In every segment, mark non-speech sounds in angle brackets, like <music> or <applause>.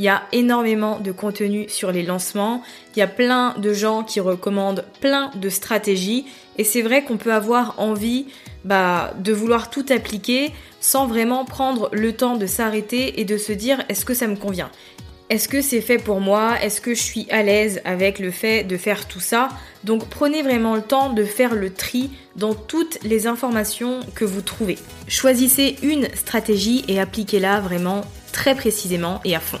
Il y a énormément de contenu sur les lancements. Il y a plein de gens qui recommandent plein de stratégies. Et c'est vrai qu'on peut avoir envie bah, de vouloir tout appliquer sans vraiment prendre le temps de s'arrêter et de se dire est-ce que ça me convient? Est-ce que c'est fait pour moi? Est-ce que je suis à l'aise avec le fait de faire tout ça? Donc prenez vraiment le temps de faire le tri dans toutes les informations que vous trouvez. Choisissez une stratégie et appliquez-la vraiment très précisément et à fond.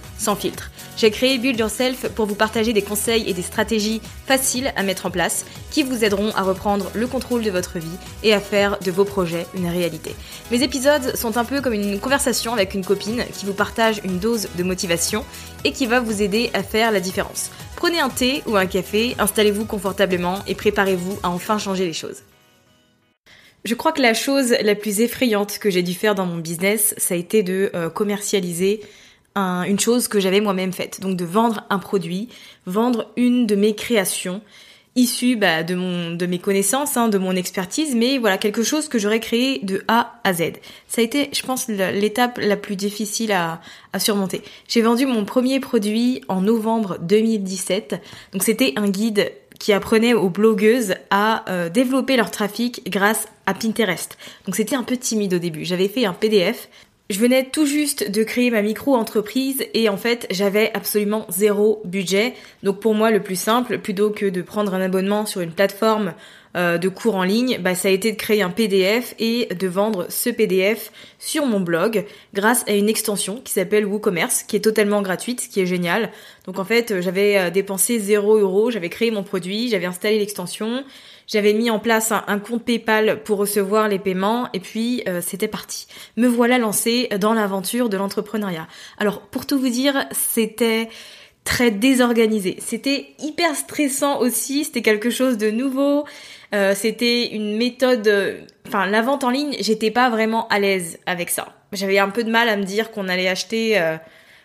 sans filtre. J'ai créé Build Yourself pour vous partager des conseils et des stratégies faciles à mettre en place qui vous aideront à reprendre le contrôle de votre vie et à faire de vos projets une réalité. Mes épisodes sont un peu comme une conversation avec une copine qui vous partage une dose de motivation et qui va vous aider à faire la différence. Prenez un thé ou un café, installez-vous confortablement et préparez-vous à enfin changer les choses. Je crois que la chose la plus effrayante que j'ai dû faire dans mon business, ça a été de euh, une chose que j'avais moi-même faite. Donc de vendre un produit, vendre une de mes créations issues bah, de mon de mes connaissances, hein, de mon expertise, mais voilà quelque chose que j'aurais créé de A à Z. Ça a été, je pense, l'étape la plus difficile à, à surmonter. J'ai vendu mon premier produit en novembre 2017. Donc c'était un guide qui apprenait aux blogueuses à euh, développer leur trafic grâce à Pinterest. Donc c'était un peu timide au début. J'avais fait un PDF je venais tout juste de créer ma micro-entreprise et en fait j'avais absolument zéro budget. Donc pour moi le plus simple, plutôt que de prendre un abonnement sur une plateforme euh, de cours en ligne, bah, ça a été de créer un PDF et de vendre ce PDF sur mon blog grâce à une extension qui s'appelle WooCommerce, qui est totalement gratuite, qui est géniale. Donc en fait j'avais euh, dépensé 0 euros, j'avais créé mon produit, j'avais installé l'extension, j'avais mis en place un, compte PayPal pour recevoir les paiements et puis euh, c'était parti. Me voilà lancée dans l'aventure de l'entrepreneuriat. Alors pour tout vous dire, c'était très désorganisé. C'était hyper stressant aussi, c'était quelque chose de nouveau. Euh, c'était une méthode enfin la vente en ligne, j'étais pas vraiment à l'aise avec ça. J'avais un peu de mal à me dire qu'on allait acheter euh,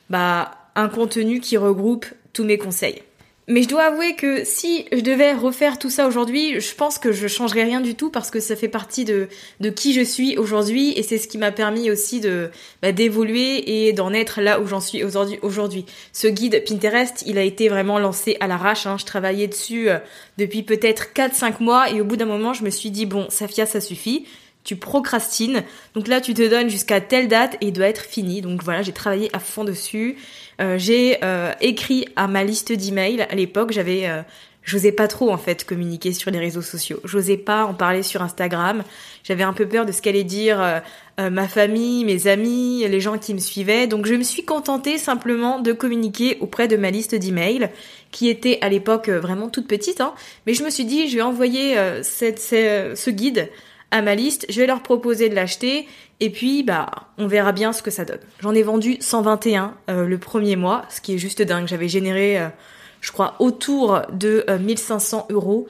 bah un contenu qui regroupe tous mes conseils. Mais je dois avouer que si je devais refaire tout ça aujourd'hui, je pense que je changerais rien du tout parce que ça fait partie de, de qui je suis aujourd'hui et c'est ce qui m'a permis aussi de bah, d'évoluer et d'en être là où j'en suis aujourd'hui. Ce guide Pinterest, il a été vraiment lancé à l'arrache. Hein. Je travaillais dessus euh, depuis peut-être 4-5 mois et au bout d'un moment, je me suis dit bon, Safia, ça suffit tu procrastines. Donc là, tu te donnes jusqu'à telle date et il doit être fini. Donc voilà, j'ai travaillé à fond dessus. Euh, j'ai euh, écrit à ma liste d'emails. À l'époque, j'avais, euh, j'osais pas trop en fait communiquer sur les réseaux sociaux. J'osais pas en parler sur Instagram. J'avais un peu peur de ce qu'allait dire ma famille, mes amis, les gens qui me suivaient. Donc je me suis contentée simplement de communiquer auprès de ma liste d'emails qui était à l'époque vraiment toute petite. Hein. Mais je me suis dit, je vais envoyer ce guide à ma liste, je vais leur proposer de l'acheter et puis bah on verra bien ce que ça donne. J'en ai vendu 121 euh, le premier mois, ce qui est juste dingue. J'avais généré, euh, je crois, autour de 1500 euros.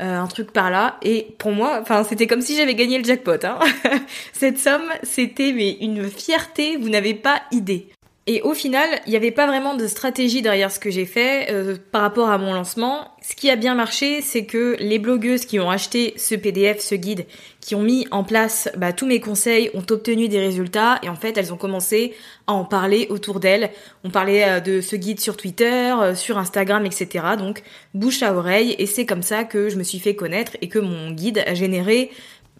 un truc par là et pour moi enfin c'était comme si j'avais gagné le jackpot hein. <laughs> cette somme c'était mais une fierté vous n'avez pas idée et au final, il n'y avait pas vraiment de stratégie derrière ce que j'ai fait euh, par rapport à mon lancement. Ce qui a bien marché, c'est que les blogueuses qui ont acheté ce PDF, ce guide, qui ont mis en place bah, tous mes conseils, ont obtenu des résultats et en fait, elles ont commencé à en parler autour d'elles. On parlait euh, de ce guide sur Twitter, euh, sur Instagram, etc. Donc bouche à oreille et c'est comme ça que je me suis fait connaître et que mon guide a généré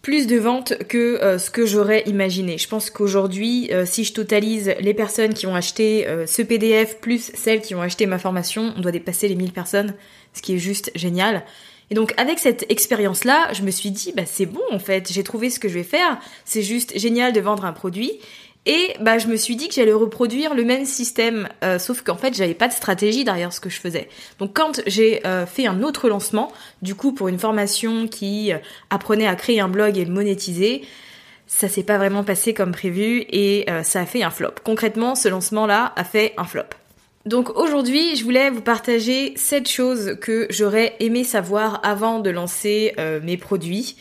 plus de ventes que euh, ce que j'aurais imaginé. Je pense qu'aujourd'hui, euh, si je totalise les personnes qui ont acheté euh, ce PDF plus celles qui ont acheté ma formation, on doit dépasser les 1000 personnes, ce qui est juste génial. Et donc avec cette expérience-là, je me suis dit, bah c'est bon en fait, j'ai trouvé ce que je vais faire, c'est juste génial de vendre un produit. Et bah je me suis dit que j'allais reproduire le même système, euh, sauf qu'en fait j'avais pas de stratégie derrière ce que je faisais. Donc quand j'ai euh, fait un autre lancement, du coup pour une formation qui euh, apprenait à créer un blog et monétiser, ça s'est pas vraiment passé comme prévu et ça a fait un flop. Concrètement, ce lancement-là a fait un flop. Donc aujourd'hui, je voulais vous partager sept choses que j'aurais aimé savoir avant de lancer mes produits.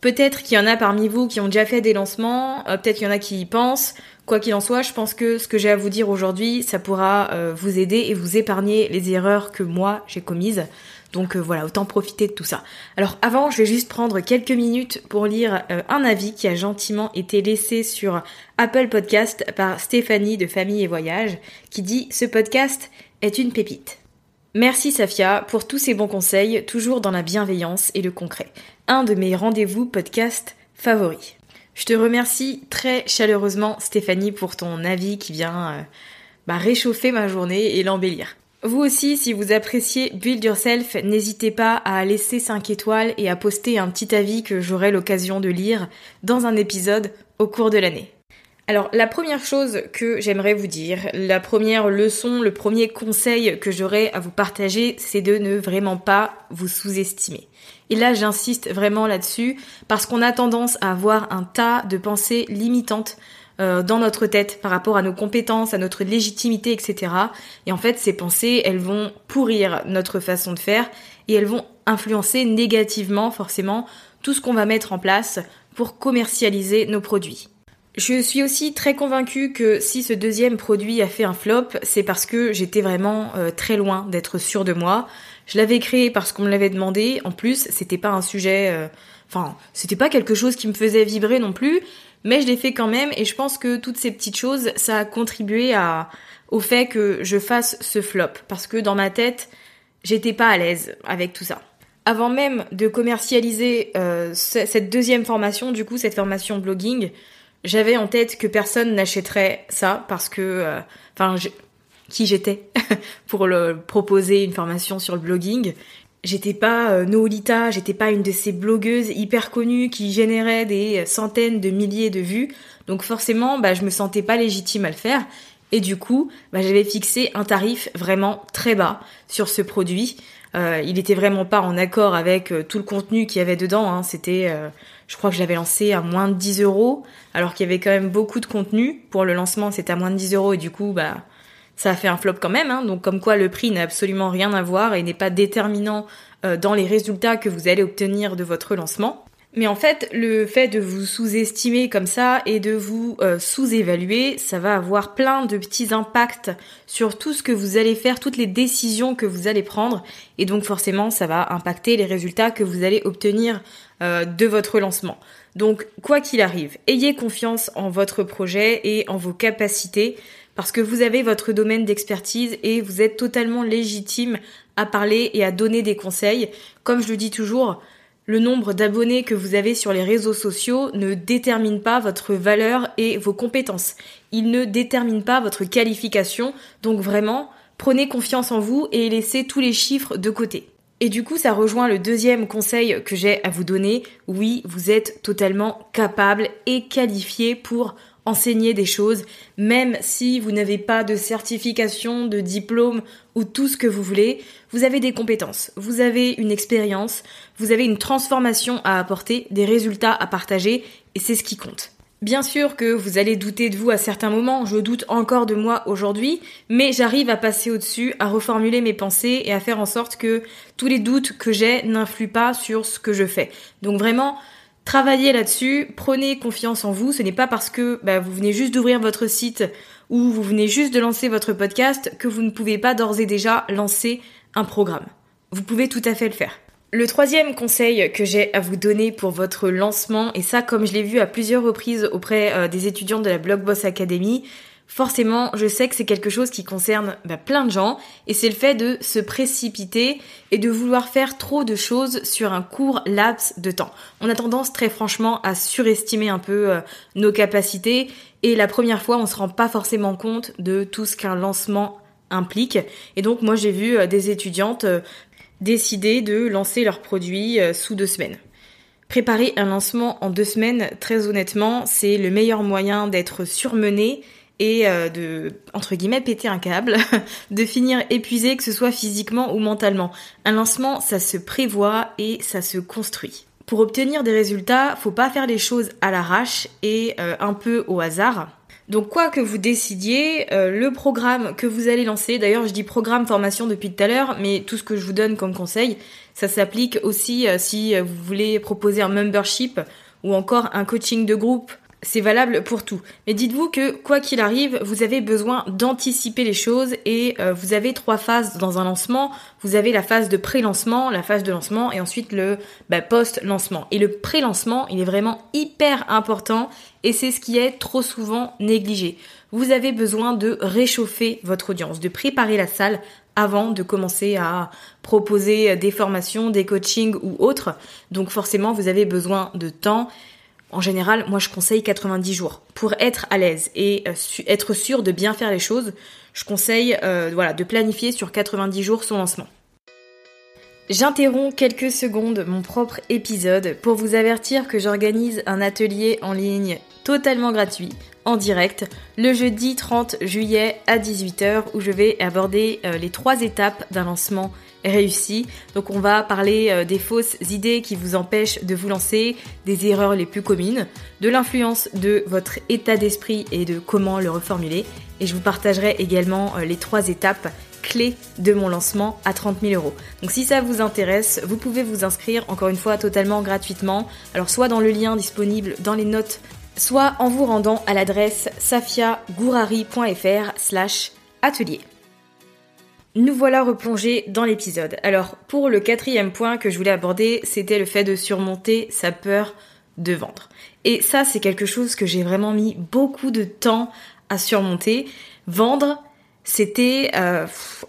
Peut-être qu'il y en a parmi vous qui ont déjà fait des lancements, euh, peut-être qu'il y en a qui y pensent. Quoi qu'il en soit, je pense que ce que j'ai à vous dire aujourd'hui, ça pourra euh, vous aider et vous épargner les erreurs que moi j'ai commises. Donc euh, voilà, autant profiter de tout ça. Alors avant, je vais juste prendre quelques minutes pour lire un avis qui a gentiment été laissé sur Apple Podcast par Stéphanie de Famille et Voyage, qui dit Ce podcast est une pépite. Merci Safia pour tous ces bons conseils, toujours dans la bienveillance et le concret. De mes rendez-vous podcast favoris. Je te remercie très chaleureusement Stéphanie pour ton avis qui vient euh, bah, réchauffer ma journée et l'embellir. Vous aussi, si vous appréciez Build Yourself, n'hésitez pas à laisser 5 étoiles et à poster un petit avis que j'aurai l'occasion de lire dans un épisode au cours de l'année. Alors la première chose que j'aimerais vous dire, la première leçon, le premier conseil que j'aurais à vous partager, c'est de ne vraiment pas vous sous-estimer. Et là j'insiste vraiment là-dessus parce qu'on a tendance à avoir un tas de pensées limitantes euh, dans notre tête par rapport à nos compétences, à notre légitimité, etc. Et en fait ces pensées, elles vont pourrir notre façon de faire et elles vont influencer négativement forcément tout ce qu'on va mettre en place pour commercialiser nos produits. Je suis aussi très convaincue que si ce deuxième produit a fait un flop, c'est parce que j'étais vraiment euh, très loin d'être sûre de moi. Je l'avais créé parce qu'on me l'avait demandé. En plus, c'était pas un sujet, euh, enfin, c'était pas quelque chose qui me faisait vibrer non plus, mais je l'ai fait quand même. Et je pense que toutes ces petites choses, ça a contribué au fait que je fasse ce flop, parce que dans ma tête, j'étais pas à l'aise avec tout ça avant même de commercialiser euh, cette deuxième formation, du coup cette formation blogging, j'avais en tête que personne n'achèterait ça parce que, euh, enfin, qui j'étais <laughs> pour le proposer une formation sur le blogging. J'étais pas euh, Noolita, j'étais pas une de ces blogueuses hyper connues qui généraient des centaines de milliers de vues. Donc forcément, bah, je me sentais pas légitime à le faire. Et du coup, bah, j'avais fixé un tarif vraiment très bas sur ce produit. Euh, il était vraiment pas en accord avec euh, tout le contenu qu'il y avait dedans. Hein. C'était, euh, je crois que je l'avais lancé à moins de 10 euros, alors qu'il y avait quand même beaucoup de contenu. Pour le lancement, c'était à moins de 10 euros et du coup, bah, ça a fait un flop quand même. Hein. Donc comme quoi, le prix n'a absolument rien à voir et n'est pas déterminant dans les résultats que vous allez obtenir de votre lancement. Mais en fait, le fait de vous sous-estimer comme ça et de vous euh, sous-évaluer, ça va avoir plein de petits impacts sur tout ce que vous allez faire, toutes les décisions que vous allez prendre. Et donc forcément, ça va impacter les résultats que vous allez obtenir euh, de votre lancement. Donc, quoi qu'il arrive, ayez confiance en votre projet et en vos capacités parce que vous avez votre domaine d'expertise et vous êtes totalement légitime à parler et à donner des conseils. Comme je le dis toujours, le nombre d'abonnés que vous avez sur les réseaux sociaux ne détermine pas votre valeur et vos compétences. Il ne détermine pas votre qualification. Donc vraiment, prenez confiance en vous et laissez tous les chiffres de côté. Et du coup, ça rejoint le deuxième conseil que j'ai à vous donner. Oui, vous êtes totalement capable et qualifié pour enseigner des choses, même si vous n'avez pas de certification, de diplôme ou tout ce que vous voulez, vous avez des compétences, vous avez une expérience, vous avez une transformation à apporter, des résultats à partager, et c'est ce qui compte. Bien sûr que vous allez douter de vous à certains moments, je doute encore de moi aujourd'hui, mais j'arrive à passer au-dessus, à reformuler mes pensées et à faire en sorte que tous les doutes que j'ai n'influent pas sur ce que je fais. Donc vraiment, travaillez là-dessus, prenez confiance en vous, ce n'est pas parce que bah, vous venez juste d'ouvrir votre site ou vous venez juste de lancer votre podcast que vous ne pouvez pas d'ores et déjà lancer un programme. Vous pouvez tout à fait le faire. Le troisième conseil que j'ai à vous donner pour votre lancement, et ça comme je l'ai vu à plusieurs reprises auprès euh, des étudiants de la Blogboss Academy, forcément je sais que c'est quelque chose qui concerne bah, plein de gens, et c'est le fait de se précipiter et de vouloir faire trop de choses sur un court laps de temps. On a tendance très franchement à surestimer un peu euh, nos capacités, et la première fois on se rend pas forcément compte de tout ce qu'un lancement implique. Et donc moi j'ai vu euh, des étudiantes décidé de lancer leurs produits euh, sous deux semaines. Préparer un lancement en deux semaines, très honnêtement, c'est le meilleur moyen d'être surmené et euh, de, entre guillemets, péter un câble, <laughs> de finir épuisé, que ce soit physiquement ou mentalement. Un lancement, ça se prévoit et ça se construit. Pour obtenir des résultats, faut pas faire les choses à l'arrache et euh, un peu au hasard. Donc quoi que vous décidiez, euh, le programme que vous allez lancer, d'ailleurs je dis programme formation depuis tout à l'heure, mais tout ce que je vous donne comme conseil, ça s'applique aussi si vous voulez proposer un membership ou encore un coaching de groupe c'est valable pour tout. Mais dites-vous que quoi qu'il arrive, vous avez besoin d'anticiper les choses et euh, vous avez trois phases dans un lancement. Vous avez la phase de pré-lancement, la phase de lancement et ensuite le bah, post-lancement. Et le pré-lancement, il est vraiment hyper important et c'est ce qui est trop souvent négligé. Vous avez besoin de réchauffer votre audience, de préparer la salle avant de commencer à proposer des formations, des coachings ou autres. Donc forcément, vous avez besoin de temps en général, moi je conseille 90 jours. Pour être à l'aise et euh, être sûr de bien faire les choses, je conseille euh, de planifier sur 90 jours son lancement. J'interromps quelques secondes mon propre épisode pour vous avertir que j'organise un atelier en ligne totalement gratuit, en direct, le jeudi 30 juillet à 18h où je vais aborder euh, les trois étapes d'un lancement réussi. Donc on va parler euh, des fausses idées qui vous empêchent de vous lancer, des erreurs les plus communes, de l'influence de votre état d'esprit et de comment le reformuler. Et je vous partagerai également euh, les trois étapes clés de mon lancement à 30 000 euros. Donc si ça vous intéresse, vous pouvez vous inscrire encore une fois totalement gratuitement. Alors soit dans le lien disponible dans les notes, soit en vous rendant à l'adresse safiagourari.fr slash atelier. Nous voilà replongés dans l'épisode. Alors, pour le quatrième point que je voulais aborder, c'était le fait de surmonter sa peur de vendre. Et ça, c'est quelque chose que j'ai vraiment mis beaucoup de temps à surmonter. Vendre, c'était... Euh,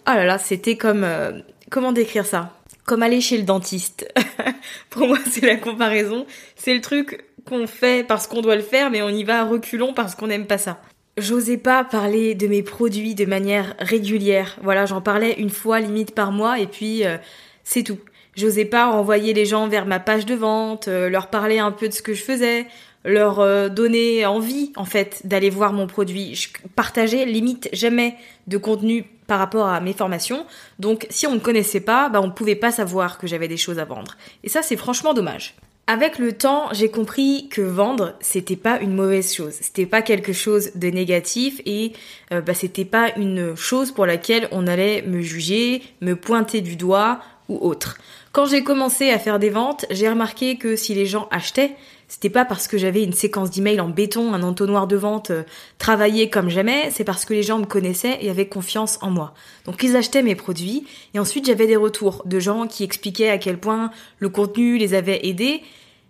oh là là, c'était comme... Euh, comment décrire ça? Comme aller chez le dentiste. <laughs> pour moi, c'est la comparaison. C'est le truc qu'on fait parce qu'on doit le faire, mais on y va à reculons parce qu'on n'aime pas ça j'osais pas parler de mes produits de manière régulière. Voilà, j'en parlais une fois limite par mois et puis euh, c'est tout. J'osais pas envoyer les gens vers ma page de vente, euh, leur parler un peu de ce que je faisais, leur euh, donner envie en fait d'aller voir mon produit. Je partageais limite jamais de contenu par rapport à mes formations. Donc si on ne connaissait pas, bah on pouvait pas savoir que j'avais des choses à vendre. Et ça c'est franchement dommage. Avec le temps, j'ai compris que vendre, c'était pas une mauvaise chose, c'était pas quelque chose de négatif et euh, bah, c'était pas une chose pour laquelle on allait me juger, me pointer du doigt ou autre. Quand j'ai commencé à faire des ventes, j'ai remarqué que si les gens achetaient, c'était pas parce que j'avais une séquence d'emails en béton, un entonnoir de vente euh, travaillé comme jamais, c'est parce que les gens me connaissaient et avaient confiance en moi. Donc ils achetaient mes produits et ensuite j'avais des retours de gens qui expliquaient à quel point le contenu les avait aidés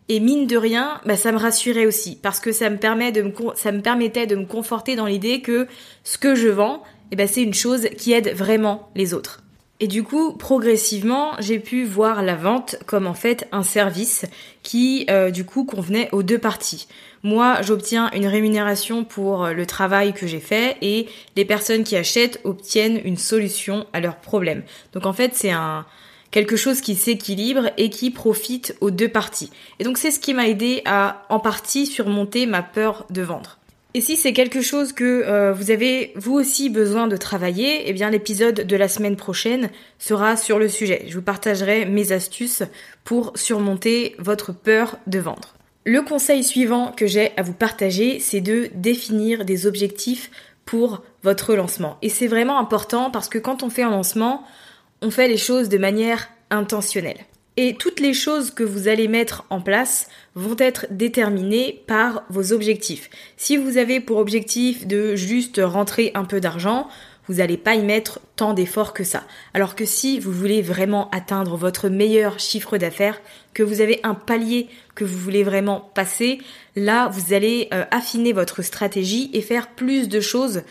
et mine de rien, bah, ça me rassurait aussi parce que ça me, permet de me, ça me permettait de me conforter dans l'idée que ce que je vends, eh ben, c'est une chose qui aide vraiment les autres. Et du coup, progressivement, j'ai pu voir la vente comme en fait un service qui, euh, du coup, convenait aux deux parties. Moi, j'obtiens une rémunération pour le travail que j'ai fait et les personnes qui achètent obtiennent une solution à leurs problèmes. Donc en fait, c'est un, quelque chose qui s'équilibre et qui profite aux deux parties. Et donc c'est ce qui m'a aidé à en partie surmonter ma peur de vendre. Et si c'est quelque chose que euh, vous avez vous aussi besoin de travailler, eh bien l'épisode de la semaine prochaine sera sur le sujet. Je vous partagerai mes astuces pour surmonter votre peur de vendre. Le conseil suivant que j'ai à vous partager, c'est de définir des objectifs pour votre lancement. Et c'est vraiment important parce que quand on fait un lancement, on fait les choses de manière intentionnelle. Et toutes les choses que vous allez mettre en place vont être déterminées par vos objectifs. Si vous avez pour objectif de juste rentrer un peu d'argent, vous n'allez pas y mettre tant d'efforts que ça. Alors que si vous voulez vraiment atteindre votre meilleur chiffre d'affaires, que vous avez un palier que vous voulez vraiment passer, là, vous allez euh, affiner votre stratégie et faire plus de choses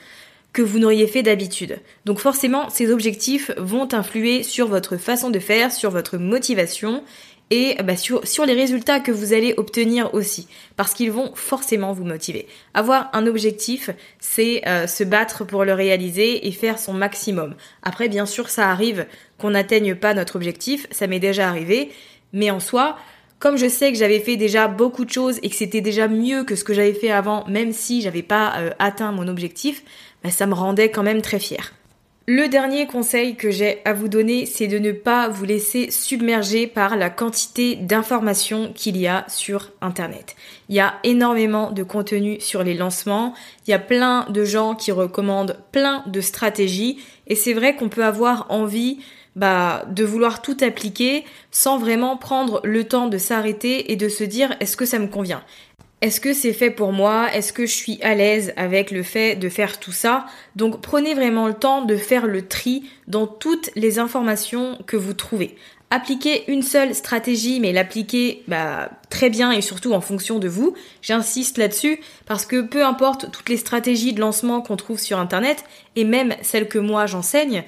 que vous n'auriez fait d'habitude. Donc forcément, ces objectifs vont influer sur votre façon de faire, sur votre motivation et bah, sur, les résultats que vous allez obtenir aussi, parce qu'ils vont forcément vous motiver. Avoir un objectif, c'est euh, se battre pour le réaliser et faire son maximum. Après, bien sûr, ça arrive qu'on n'atteigne pas notre objectif, ça m'est déjà arrivé, mais en soi, comme je sais que j'avais fait déjà beaucoup de choses et que c'était déjà mieux que ce que j'avais fait avant, même si j'avais pas euh, atteint mon objectif, bah, ça me rendait quand même très fière. Le dernier conseil que j'ai à vous donner, c'est de ne pas vous laisser submerger par la quantité d'informations qu'il y a sur Internet. Il y a énormément de contenu sur les lancements, il y a plein de gens qui recommandent plein de stratégies, et c'est vrai qu'on peut avoir envie bah, de vouloir tout appliquer sans vraiment prendre le temps de s'arrêter et de se dire est-ce que ça me convient? Est-ce que c'est fait pour moi? Est-ce que je suis à l'aise avec le fait de faire tout ça? Donc prenez vraiment le temps de faire le tri dans toutes les informations que vous trouvez. Appliquez une seule stratégie, mais l'appliquer bah, très bien et surtout en fonction de vous. J'insiste là-dessus parce que peu importe toutes les stratégies de lancement qu'on trouve sur Internet, et même celles que moi j'enseigne,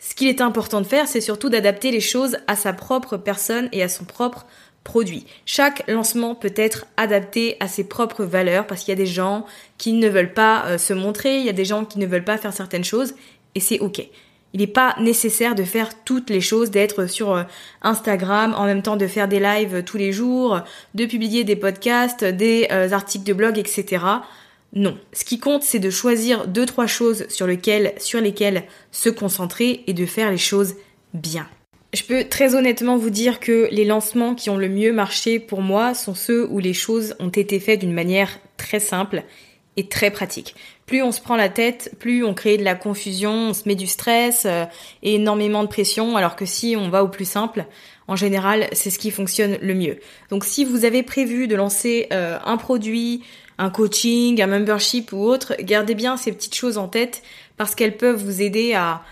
ce qu'il est important de faire, c'est surtout d'adapter les choses à sa propre personne et à son propre produit. Chaque lancement peut être adapté à ses propres valeurs parce qu'il y a des gens qui ne veulent pas euh, se montrer, il y a des gens qui ne veulent pas faire certaines choses et c'est ok. Il n'est pas nécessaire de faire toutes les choses, d'être sur euh, Instagram, en même temps de faire des lives tous les jours, de publier des podcasts, des euh, articles de blog, etc. Non. Ce qui compte, c'est de choisir deux, trois choses sur lesquelles, se concentrer et de faire les choses bien. Je peux très honnêtement vous dire que les lancements qui ont le mieux marché pour moi sont ceux où les choses ont été faites d'une manière très simple et très pratique. Plus on se prend la tête, plus on crée de la confusion, on se met du stress euh, et énormément de pression, alors que si on va au plus simple, en général, c'est ce qui fonctionne le mieux. Donc si vous avez prévu de lancer euh, un produit, un coaching, un membership ou autre, gardez bien ces petites choses en tête parce qu'elles peuvent vous aider à,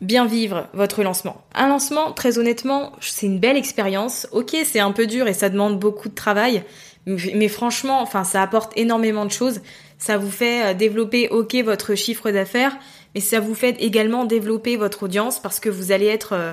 bien vivre votre lancement. Un lancement, très honnêtement, c'est une belle expérience. Ok, c'est un peu dur et ça demande beaucoup de travail, mais franchement, enfin, ça apporte énormément de choses. Ça vous fait euh, développer, ok, votre chiffre d'affaires, mais ça vous fait également développer votre audience parce que vous allez être euh,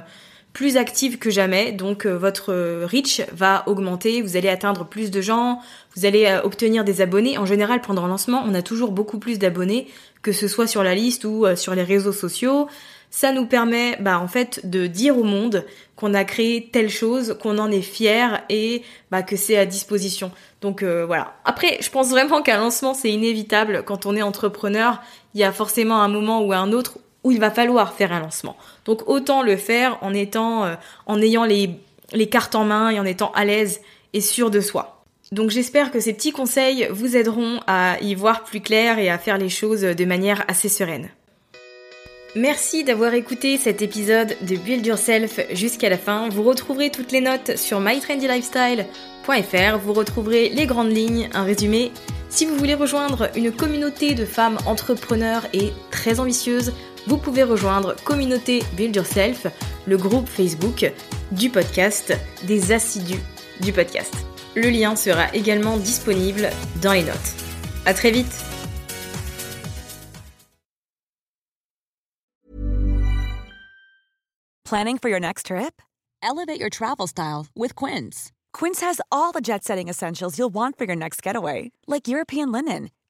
plus active que jamais, donc euh, votre reach va augmenter, vous allez atteindre plus de gens, vous allez obtenir des abonnés. En général, pendant un lancement, on a toujours beaucoup plus d'abonnés, que ce soit sur la liste ou sur les réseaux sociaux. Ça nous permet, bah, en fait, de dire au monde qu'on a créé telle chose, qu'on en est fier et bah, que c'est à disposition. Donc euh, voilà. Après, je pense vraiment qu'un lancement c'est inévitable quand on est entrepreneur. Il y a forcément un moment ou un autre où il va falloir faire un lancement. Donc autant le faire en étant, euh, en ayant les, les cartes en main et en étant à l'aise et sûr de soi. Donc j'espère que ces petits conseils vous aideront à y voir plus clair et à faire les choses de manière assez sereine. Merci d'avoir écouté cet épisode de Build Yourself jusqu'à la fin. Vous retrouverez toutes les notes sur mytrendylifestyle.fr. Vous retrouverez les grandes lignes, un résumé. Si vous voulez rejoindre une communauté de femmes entrepreneurs et très ambitieuses, vous pouvez rejoindre Communauté Build Yourself, le groupe Facebook du podcast, des assidus du podcast. Le lien sera également disponible dans les notes. À très vite! Planning for your next trip? Elevate your travel style with Quince. Quince has all the jet setting essentials you'll want for your next getaway, like European linen,